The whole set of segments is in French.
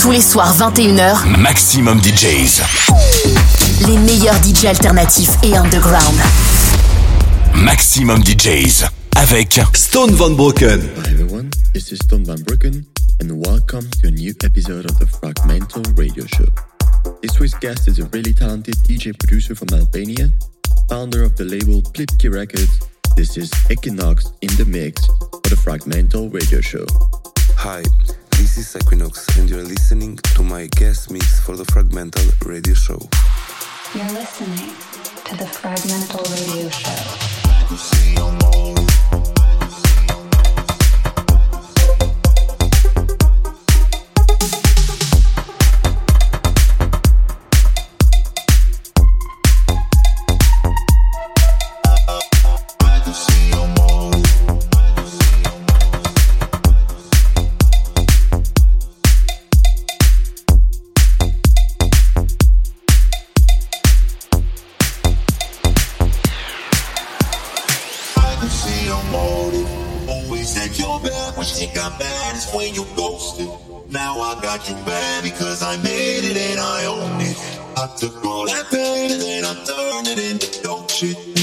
Tous les soirs 21h, Maximum DJs. les meilleurs DJ alternatifs et underground. Maximum DJs. Avec Stone Van Broken. Hi everyone, this is Stone Van Bruggen, and welcome to a new episode of the Fragmental Radio Show. This week's guest is a really talented DJ producer from Albania, founder of the label Plipki Records. This is Equinox in the mix for the Fragmental Radio Show. Hi, this is Equinox, and you're listening to my guest mix for the Fragmental Radio Show. You're listening to the Fragmental Radio Show. When you ghosted. Now I got you back because I made it and I own it. I took all that pain and then I turned it into dope shit.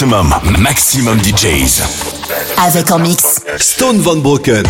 Maximum, maximum DJs. Avec en mix. Stone Van Broken.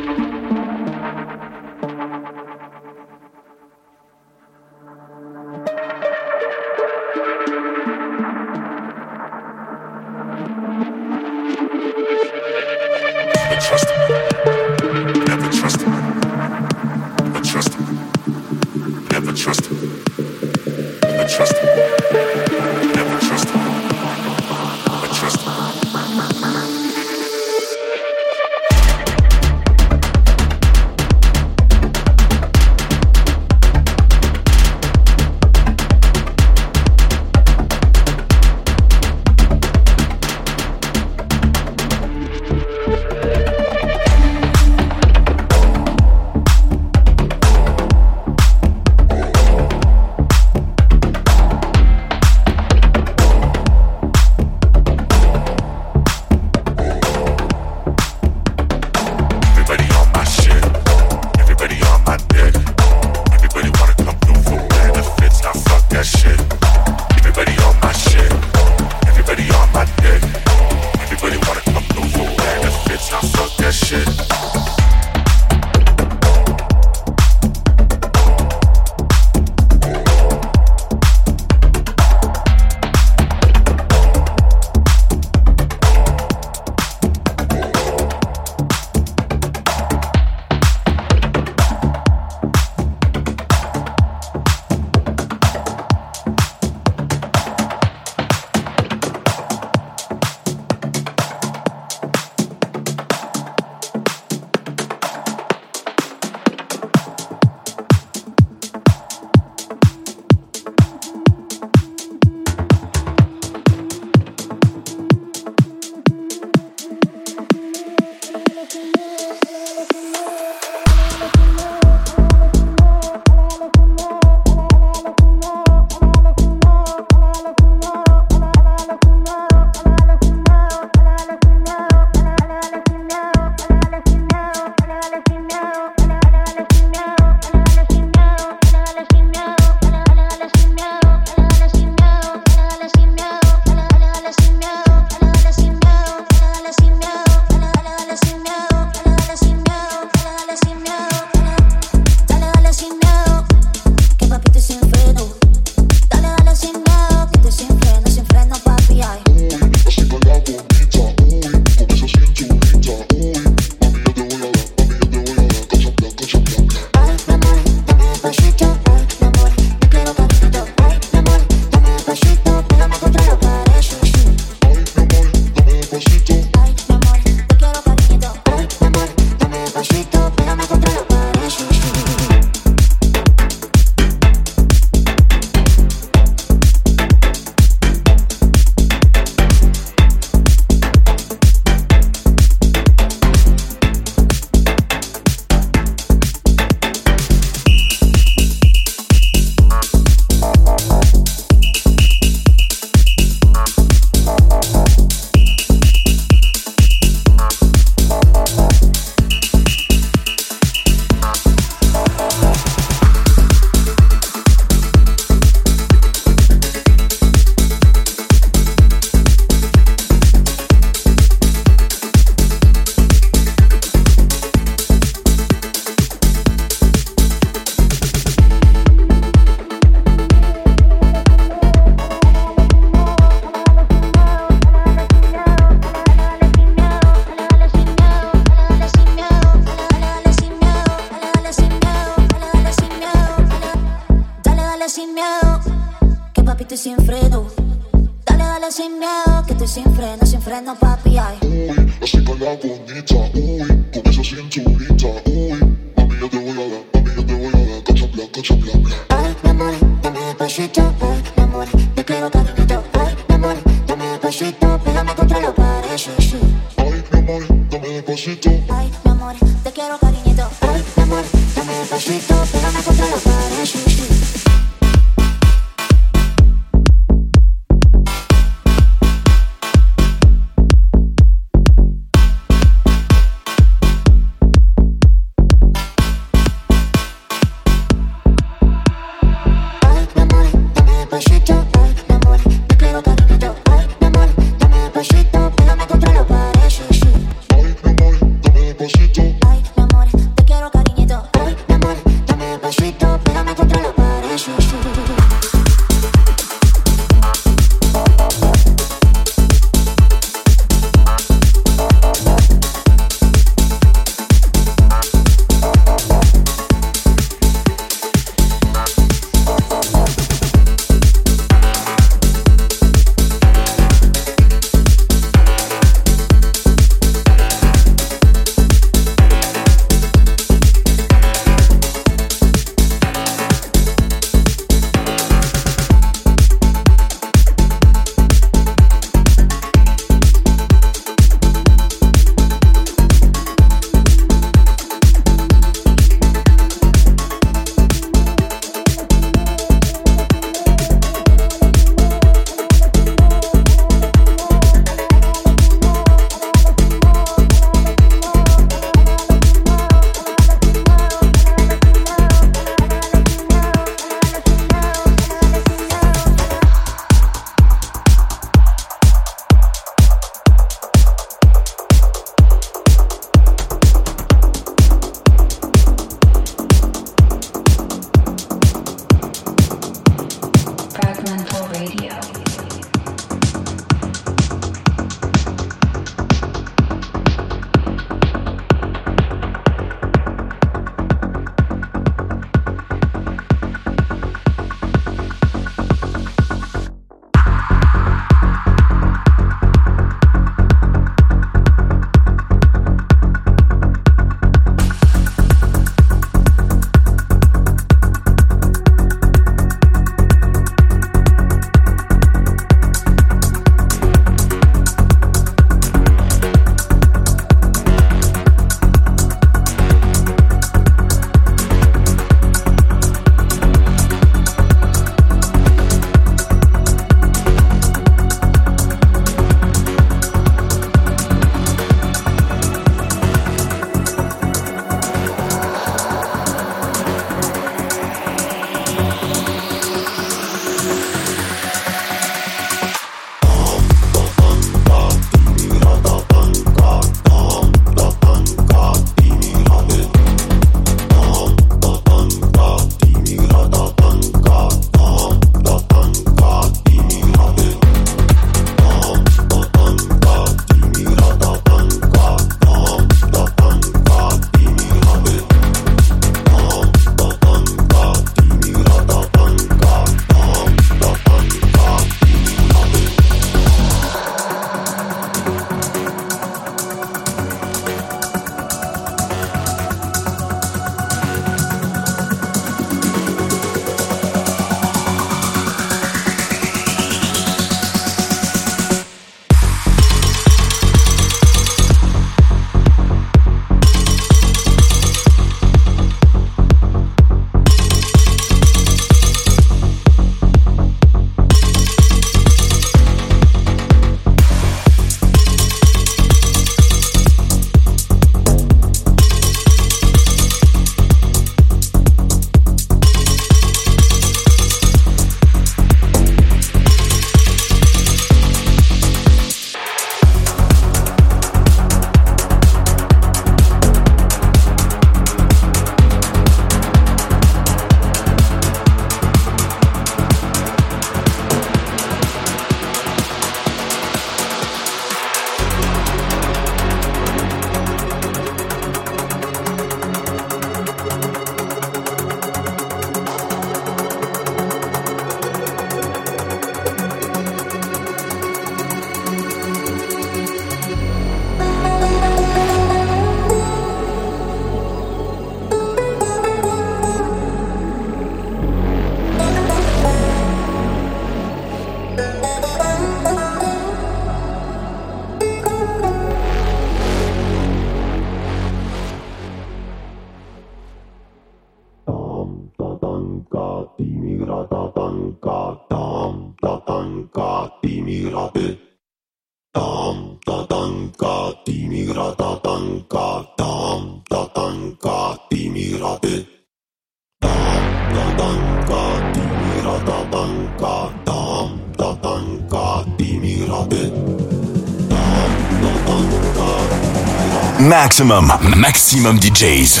Maximum, maximum DJs.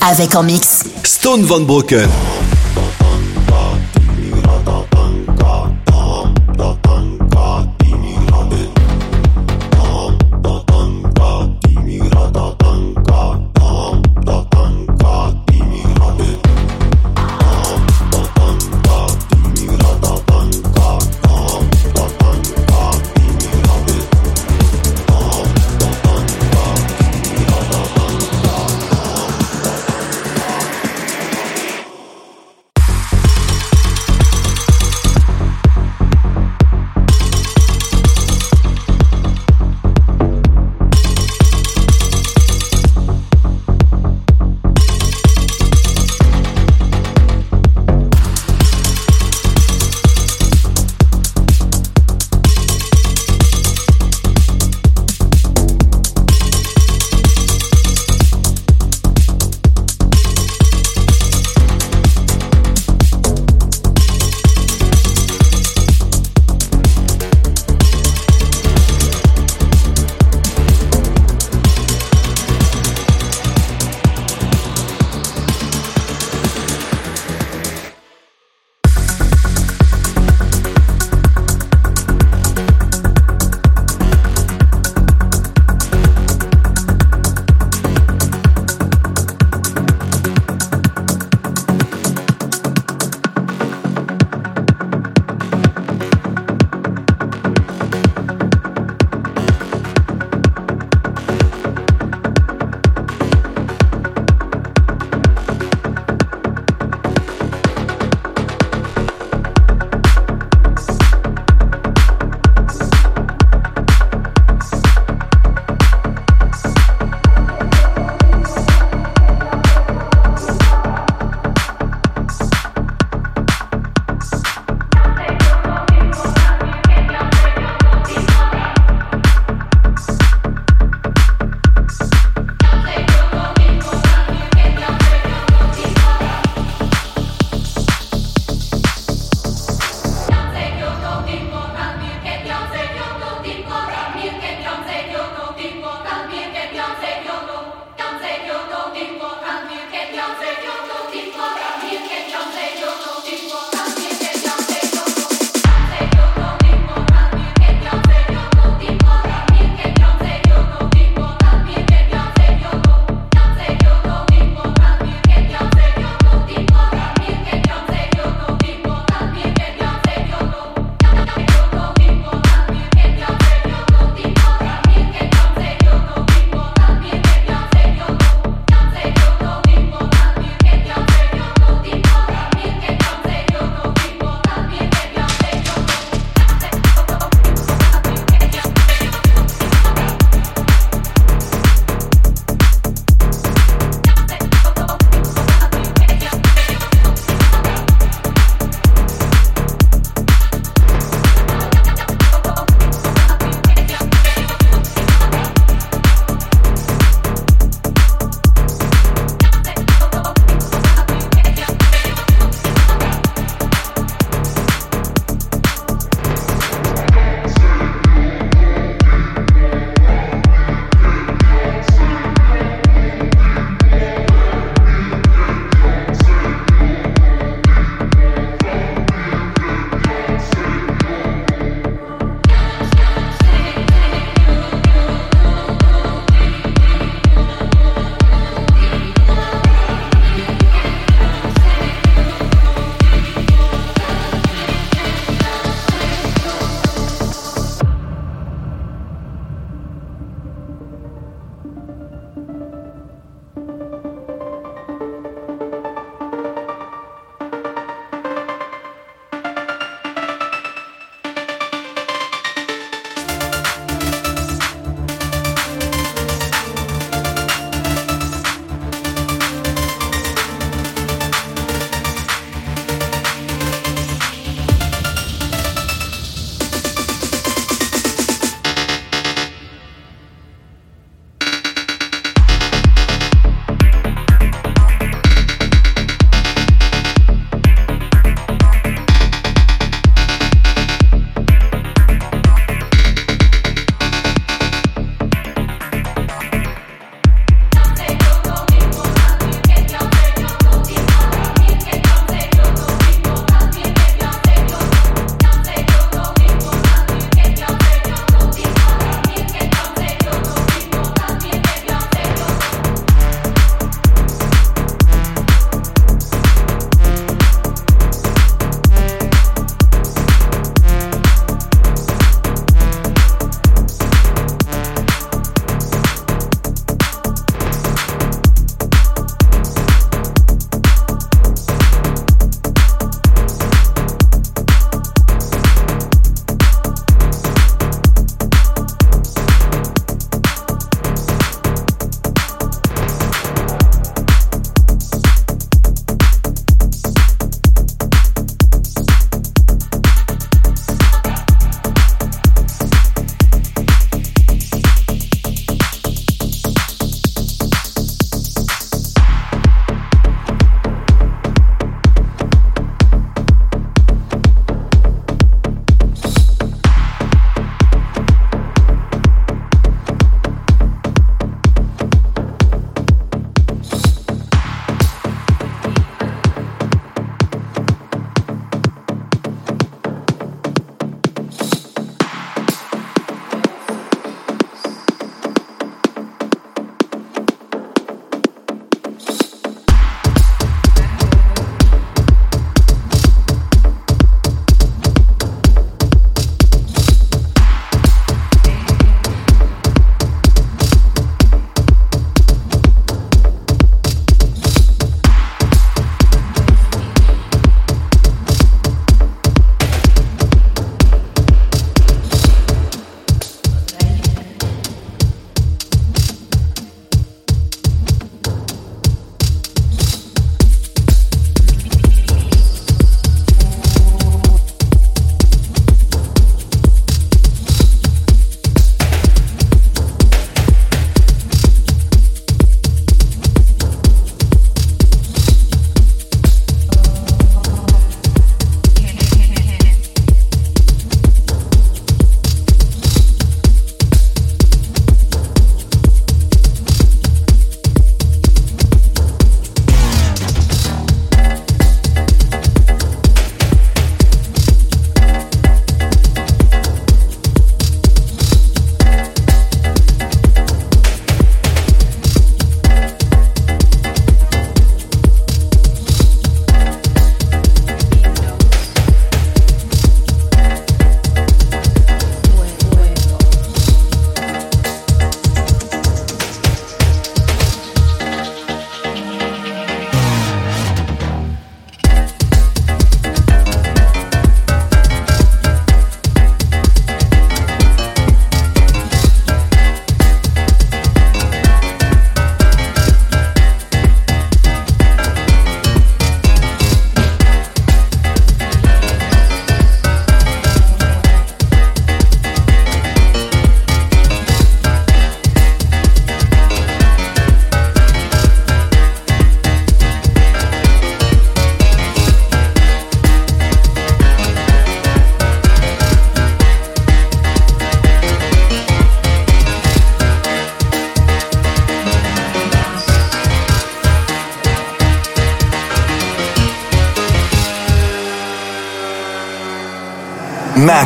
Avec en mix Stone Van Broken.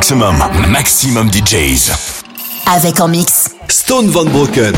Maximum, maximum DJs. Avec en mix. Stone Van Broken.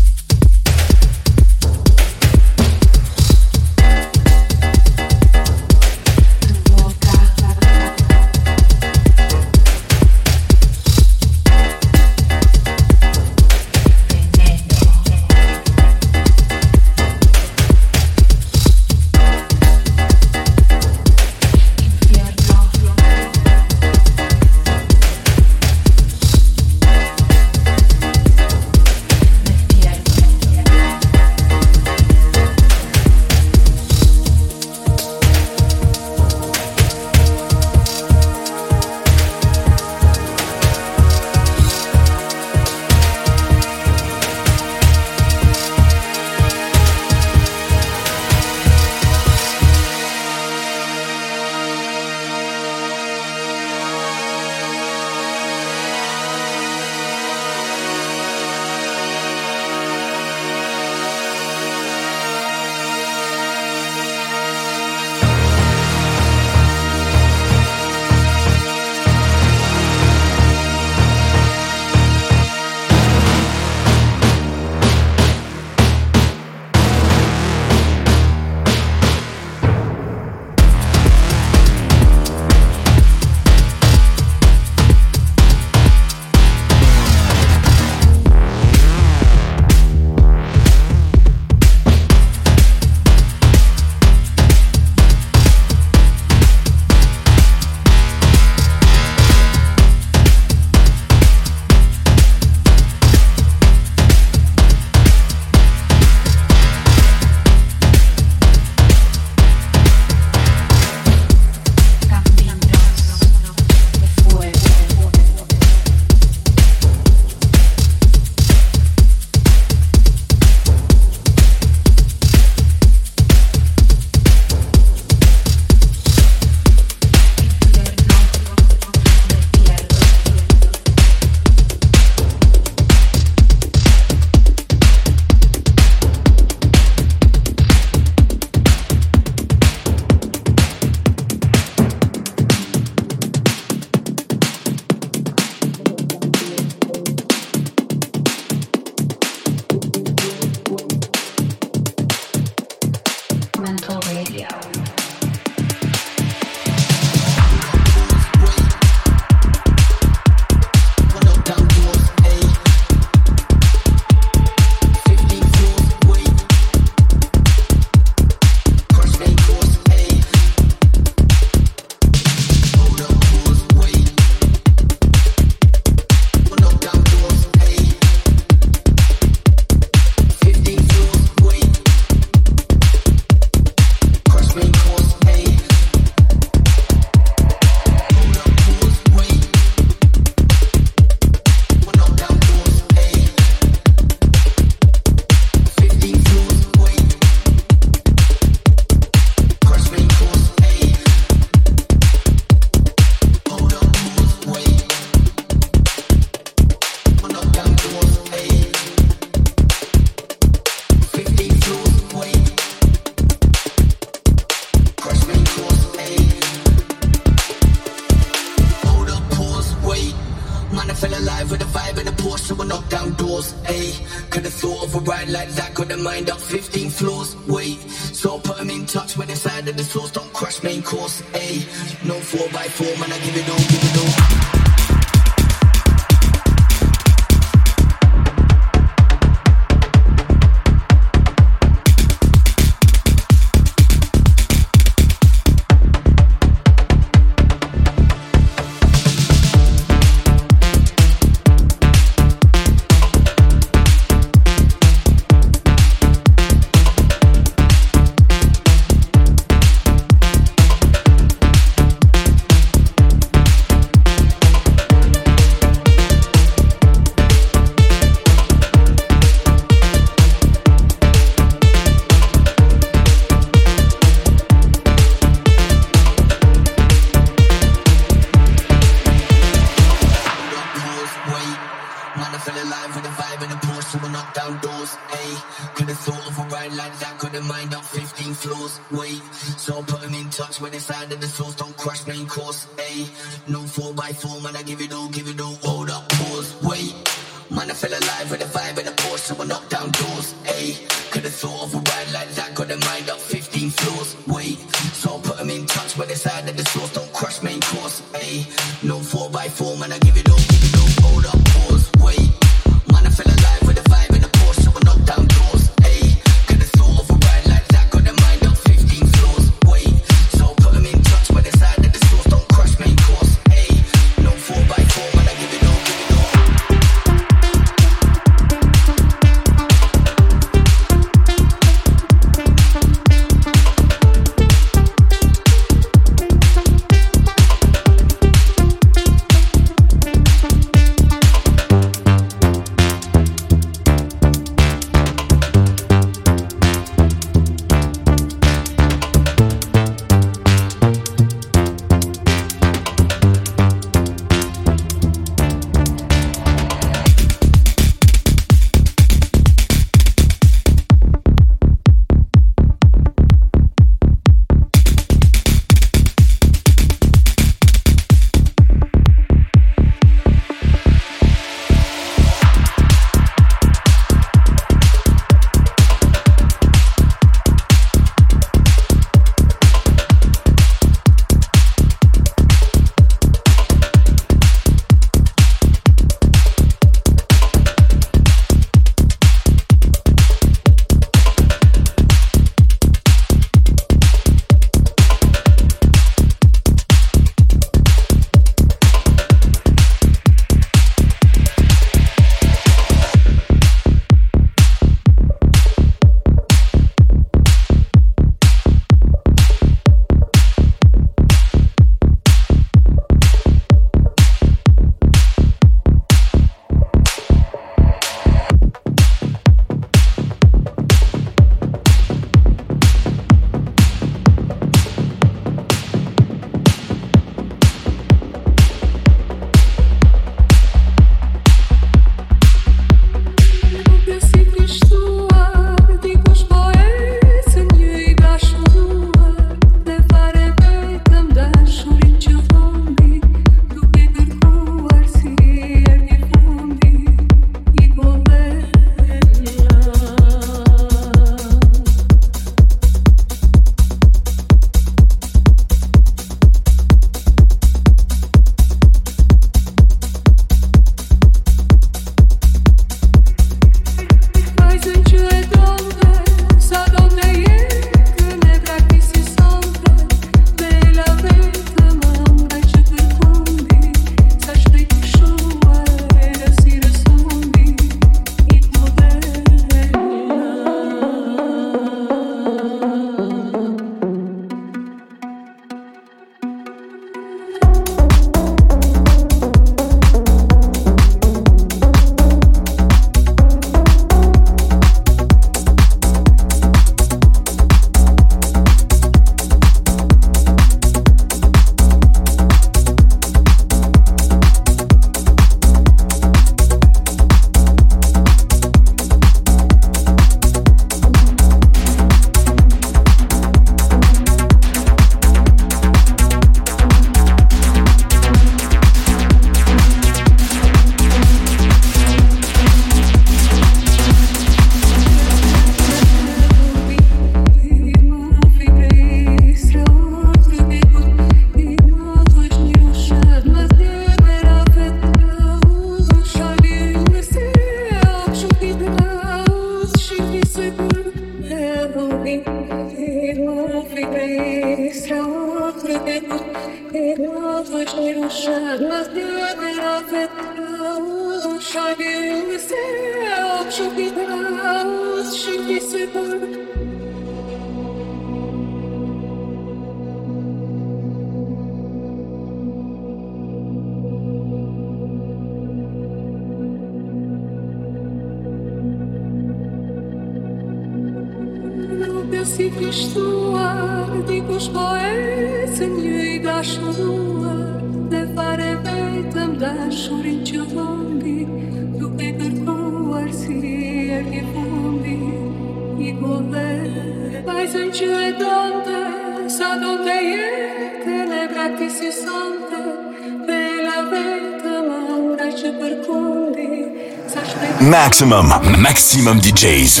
Maximum, maximum DJs.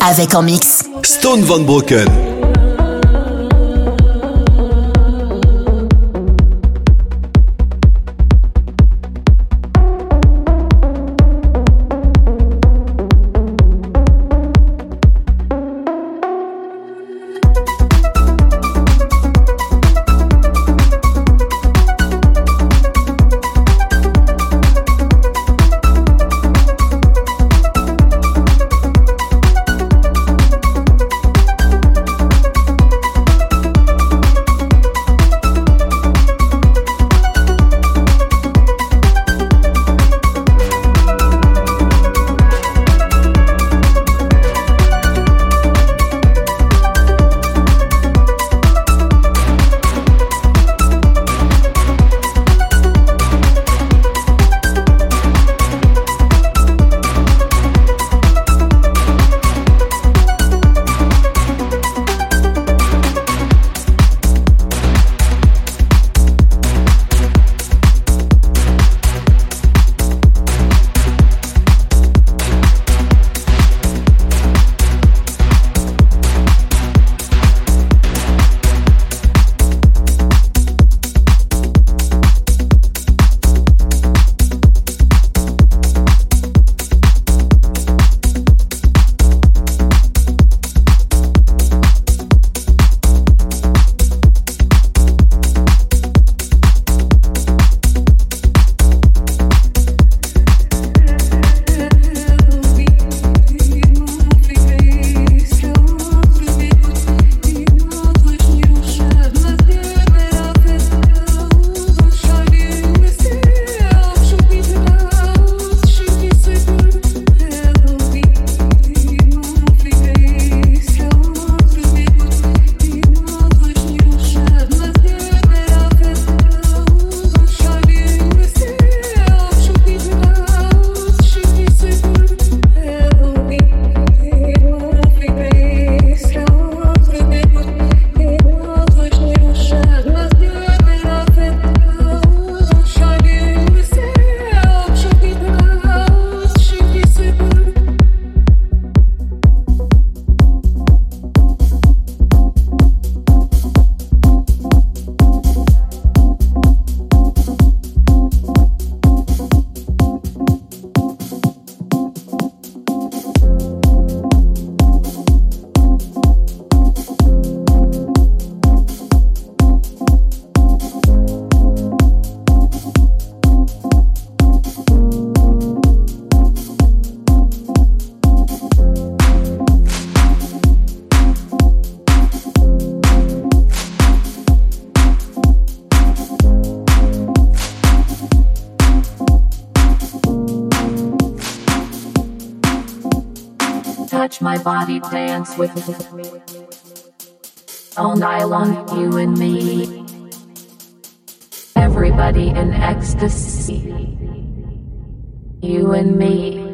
Avec en mix. Stone Van Broken. You and me.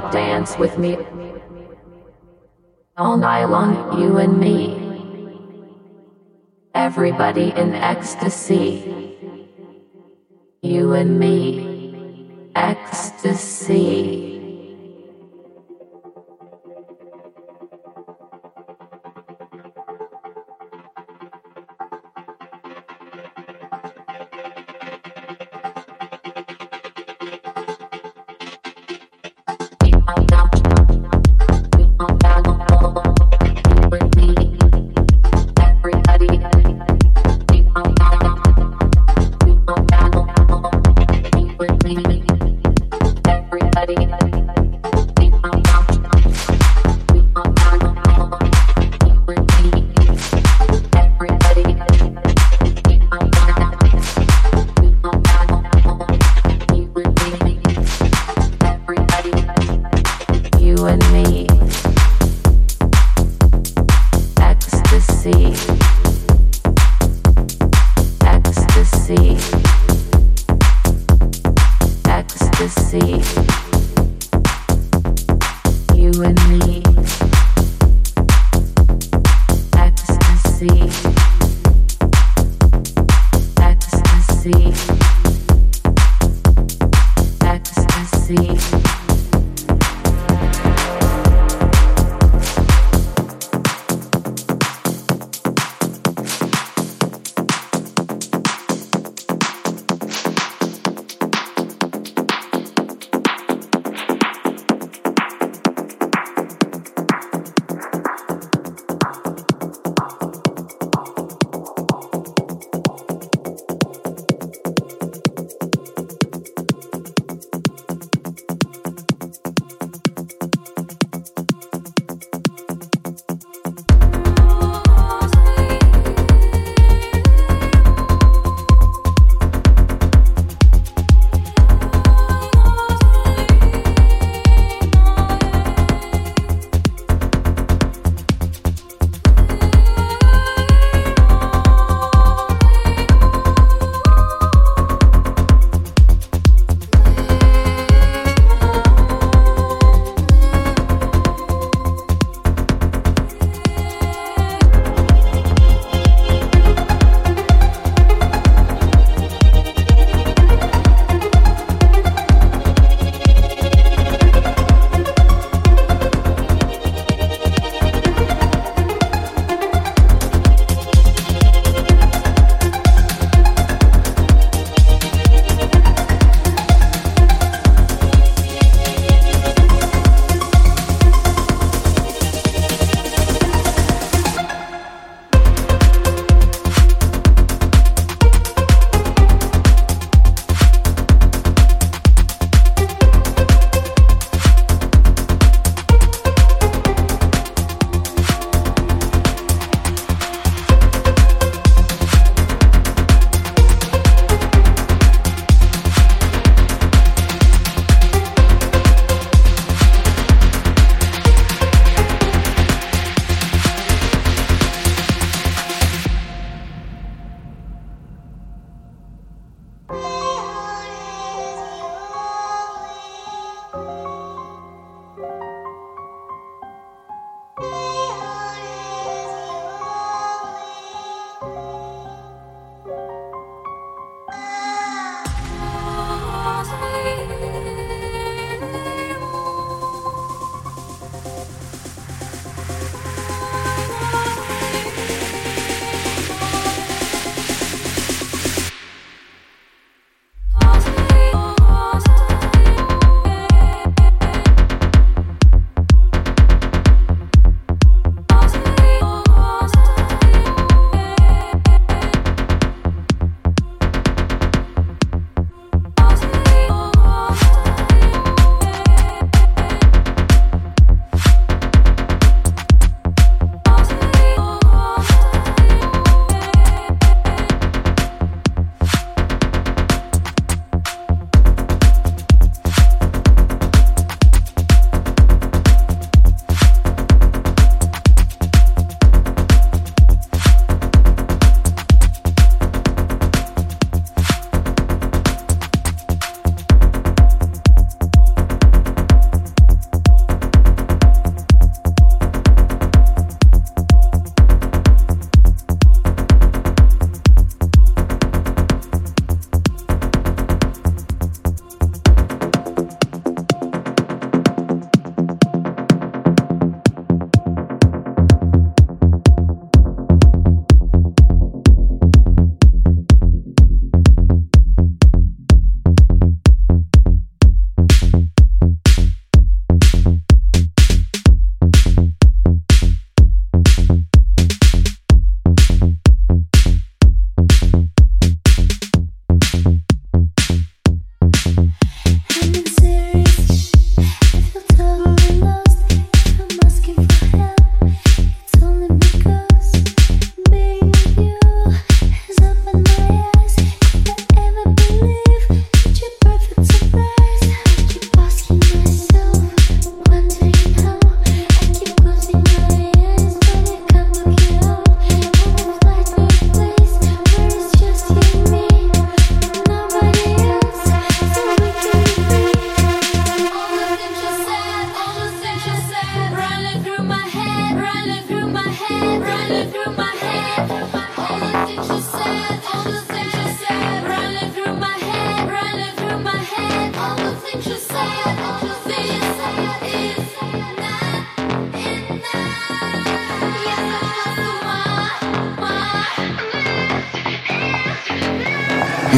Dance with me. All night long, you and me. Everybody in ecstasy.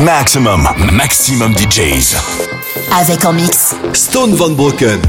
Maximum, maximum DJs. Avec en mix Stone Van Broken.